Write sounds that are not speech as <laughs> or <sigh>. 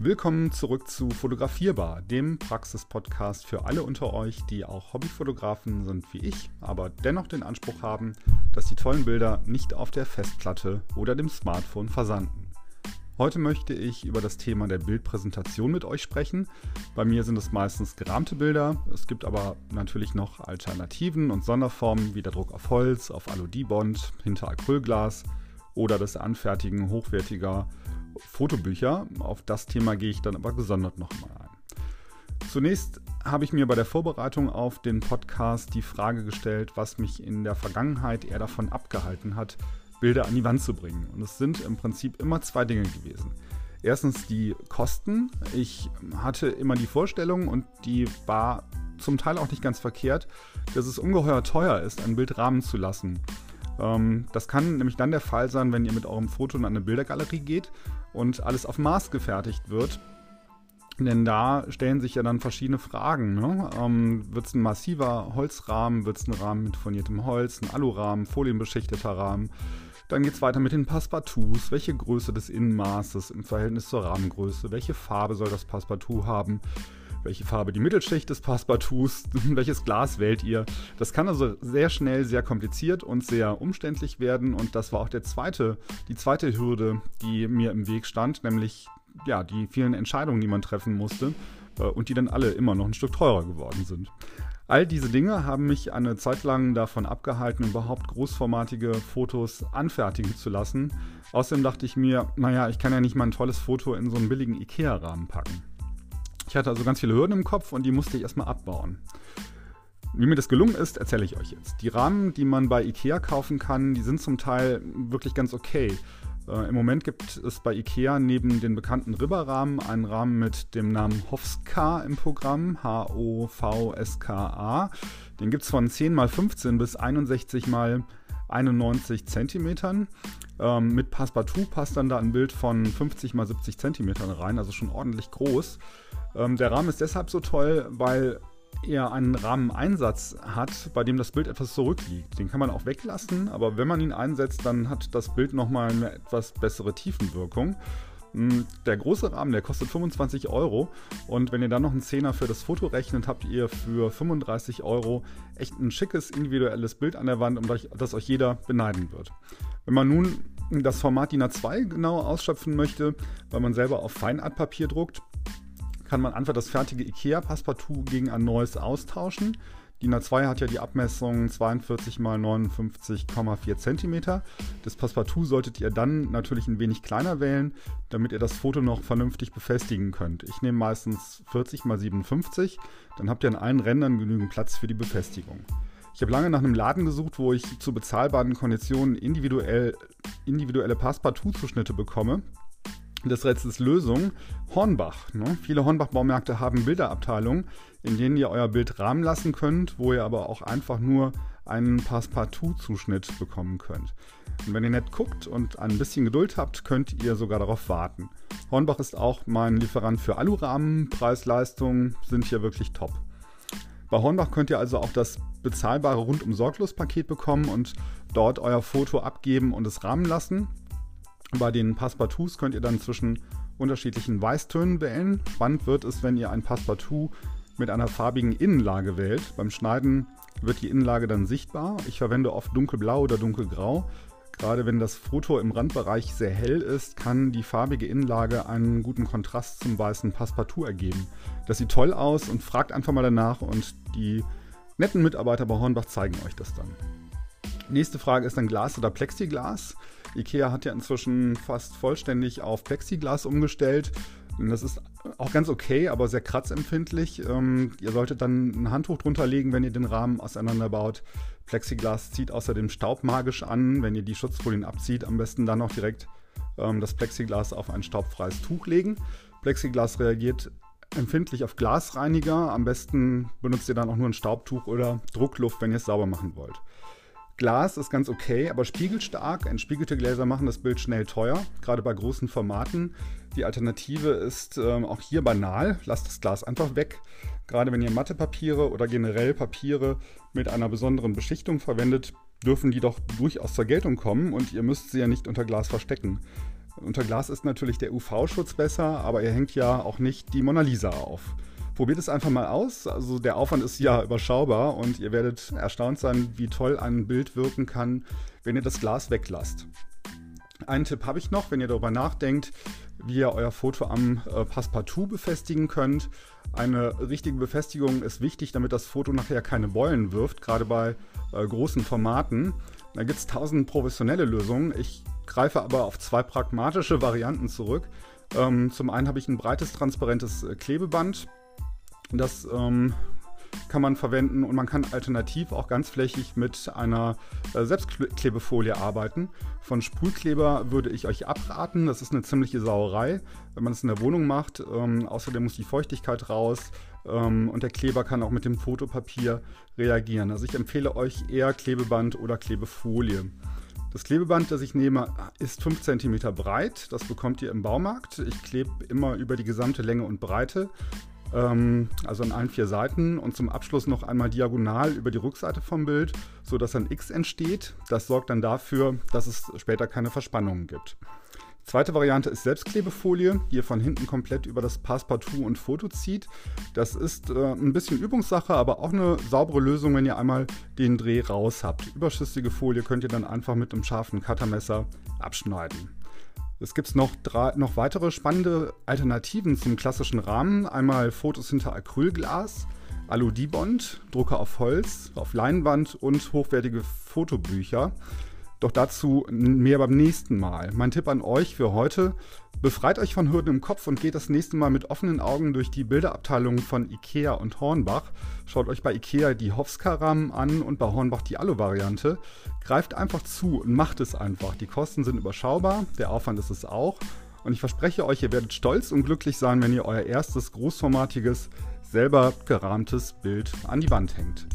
Willkommen zurück zu Fotografierbar, dem Praxis-Podcast für alle unter euch, die auch Hobbyfotografen sind wie ich, aber dennoch den Anspruch haben, dass die tollen Bilder nicht auf der Festplatte oder dem Smartphone versanden. Heute möchte ich über das Thema der Bildpräsentation mit euch sprechen. Bei mir sind es meistens gerahmte Bilder. Es gibt aber natürlich noch Alternativen und Sonderformen wie der Druck auf Holz, auf Aludibond, hinter Acrylglas oder das Anfertigen hochwertiger Fotobücher. Auf das Thema gehe ich dann aber gesondert nochmal ein. Zunächst habe ich mir bei der Vorbereitung auf den Podcast die Frage gestellt, was mich in der Vergangenheit eher davon abgehalten hat, Bilder an die Wand zu bringen. Und es sind im Prinzip immer zwei Dinge gewesen. Erstens die Kosten. Ich hatte immer die Vorstellung und die war zum Teil auch nicht ganz verkehrt, dass es ungeheuer teuer ist, ein Bild rahmen zu lassen. Ähm, das kann nämlich dann der Fall sein, wenn ihr mit eurem Foto in eine Bildergalerie geht und alles auf Maß gefertigt wird. Denn da stellen sich ja dann verschiedene Fragen. Ne? Ähm, wird es ein massiver Holzrahmen? Wird es ein Rahmen mit furniertem Holz? Ein Alurahmen? Folienbeschichteter Rahmen? Dann geht es weiter mit den Passepartouts. Welche Größe des Innenmaßes im Verhältnis zur Rahmengröße? Welche Farbe soll das Passepartout haben? Welche Farbe die Mittelschicht des Passepartouts? <laughs> Welches Glas wählt ihr? Das kann also sehr schnell sehr kompliziert und sehr umständlich werden. Und das war auch der zweite, die zweite Hürde, die mir im Weg stand, nämlich ja, die vielen Entscheidungen, die man treffen musste äh, und die dann alle immer noch ein Stück teurer geworden sind. All diese Dinge haben mich eine Zeit lang davon abgehalten, überhaupt großformatige Fotos anfertigen zu lassen. Außerdem dachte ich mir, naja, ich kann ja nicht mal ein tolles Foto in so einen billigen IKEA-Rahmen packen. Ich hatte also ganz viele Hürden im Kopf und die musste ich erstmal abbauen. Wie mir das gelungen ist, erzähle ich euch jetzt. Die Rahmen, die man bei IKEA kaufen kann, die sind zum Teil wirklich ganz okay. Äh, Im Moment gibt es bei IKEA neben den bekannten Ribberrahmen einen Rahmen mit dem Namen Hofska im Programm, H-O-V-S-K-A. Den gibt es von 10 x 15 bis 61 x 91 cm. Ähm, mit Passepartout passt dann da ein Bild von 50 x 70 cm rein, also schon ordentlich groß. Ähm, der Rahmen ist deshalb so toll, weil er einen Rahmeneinsatz hat, bei dem das Bild etwas zurückliegt. Den kann man auch weglassen, aber wenn man ihn einsetzt, dann hat das Bild nochmal eine etwas bessere Tiefenwirkung. Hm, der große Rahmen, der kostet 25 Euro und wenn ihr dann noch einen Zehner für das Foto rechnet, habt ihr für 35 Euro echt ein schickes individuelles Bild an der Wand, um das euch jeder beneiden wird. Wenn man nun das Format DIN A2 genau ausschöpfen möchte, weil man selber auf Feinartpapier druckt, kann man einfach das fertige IKEA-Passepartout gegen ein neues austauschen. DIN A2 hat ja die Abmessung 42 x 59,4 cm. Das Passepartout solltet ihr dann natürlich ein wenig kleiner wählen, damit ihr das Foto noch vernünftig befestigen könnt. Ich nehme meistens 40 x 57, dann habt ihr an allen Rändern genügend Platz für die Befestigung. Ich habe lange nach einem Laden gesucht, wo ich zu bezahlbaren Konditionen individuell, individuelle Passepartout-Zuschnitte bekomme des Rätsels Lösung Hornbach. Ne? Viele Hornbach-Baumärkte haben Bilderabteilungen, in denen ihr euer Bild rahmen lassen könnt, wo ihr aber auch einfach nur einen Passepartout-Zuschnitt bekommen könnt. Und wenn ihr nett guckt und ein bisschen Geduld habt, könnt ihr sogar darauf warten. Hornbach ist auch mein Lieferant für Alurahmen. Preis-Leistung sind hier wirklich top. Bei Hornbach könnt ihr also auch das bezahlbare rundum sorglos Paket bekommen und dort euer Foto abgeben und es rahmen lassen. Bei den Passepartouts könnt ihr dann zwischen unterschiedlichen Weißtönen wählen. Spannend wird es, wenn ihr ein Passepartout mit einer farbigen Innenlage wählt. Beim Schneiden wird die Innenlage dann sichtbar. Ich verwende oft dunkelblau oder dunkelgrau. Gerade wenn das Foto im Randbereich sehr hell ist, kann die farbige Innenlage einen guten Kontrast zum weißen Passepartout ergeben. Das sieht toll aus und fragt einfach mal danach und die netten Mitarbeiter bei Hornbach zeigen euch das dann. Nächste Frage ist dann Glas oder Plexiglas. IKEA hat ja inzwischen fast vollständig auf Plexiglas umgestellt. Das ist auch ganz okay, aber sehr kratzempfindlich. Ähm, ihr solltet dann ein Handtuch drunter legen, wenn ihr den Rahmen auseinanderbaut. Plexiglas zieht außerdem Staub magisch an. Wenn ihr die Schutzfolien abzieht, am besten dann auch direkt ähm, das Plexiglas auf ein staubfreies Tuch legen. Plexiglas reagiert empfindlich auf Glasreiniger. Am besten benutzt ihr dann auch nur ein Staubtuch oder Druckluft, wenn ihr es sauber machen wollt. Glas ist ganz okay, aber spiegelstark. Entspiegelte Gläser machen das Bild schnell teuer, gerade bei großen Formaten. Die Alternative ist ähm, auch hier banal. Lasst das Glas einfach weg. Gerade wenn ihr Mathepapiere oder generell Papiere mit einer besonderen Beschichtung verwendet, dürfen die doch durchaus zur Geltung kommen und ihr müsst sie ja nicht unter Glas verstecken. Unter Glas ist natürlich der UV-Schutz besser, aber ihr hängt ja auch nicht die Mona Lisa auf. Probiert es einfach mal aus. Also der Aufwand ist ja überschaubar und ihr werdet erstaunt sein, wie toll ein Bild wirken kann, wenn ihr das Glas weglasst. Einen Tipp habe ich noch, wenn ihr darüber nachdenkt, wie ihr euer Foto am äh, Passepartout befestigen könnt. Eine richtige Befestigung ist wichtig, damit das Foto nachher keine Beulen wirft, gerade bei äh, großen Formaten. Da gibt es tausend professionelle Lösungen. Ich greife aber auf zwei pragmatische Varianten zurück. Ähm, zum einen habe ich ein breites, transparentes äh, Klebeband. Das ähm, kann man verwenden und man kann alternativ auch ganzflächig mit einer äh, Selbstklebefolie arbeiten. Von Sprühkleber würde ich euch abraten. Das ist eine ziemliche Sauerei, wenn man es in der Wohnung macht. Ähm, außerdem muss die Feuchtigkeit raus ähm, und der Kleber kann auch mit dem Fotopapier reagieren. Also ich empfehle euch eher Klebeband oder Klebefolie. Das Klebeband, das ich nehme, ist 5 cm breit. Das bekommt ihr im Baumarkt. Ich klebe immer über die gesamte Länge und Breite also an allen vier Seiten und zum Abschluss noch einmal diagonal über die Rückseite vom Bild, sodass ein X entsteht. Das sorgt dann dafür, dass es später keine Verspannungen gibt. Zweite Variante ist Selbstklebefolie, die ihr von hinten komplett über das Passepartout und Foto zieht. Das ist äh, ein bisschen Übungssache, aber auch eine saubere Lösung, wenn ihr einmal den Dreh raus habt. Überschüssige Folie könnt ihr dann einfach mit einem scharfen Cuttermesser abschneiden. Es gibt noch, drei, noch weitere spannende Alternativen zum klassischen Rahmen. Einmal Fotos hinter Acrylglas, Alu-Dibond, Drucker auf Holz, auf Leinwand und hochwertige Fotobücher. Doch dazu mehr beim nächsten Mal. Mein Tipp an euch für heute, befreit euch von Hürden im Kopf und geht das nächste Mal mit offenen Augen durch die Bilderabteilungen von Ikea und Hornbach. Schaut euch bei Ikea die Hofska-Rahmen an und bei Hornbach die Alu-Variante. Greift einfach zu und macht es einfach. Die Kosten sind überschaubar, der Aufwand ist es auch. Und ich verspreche euch, ihr werdet stolz und glücklich sein, wenn ihr euer erstes großformatiges, selber gerahmtes Bild an die Wand hängt.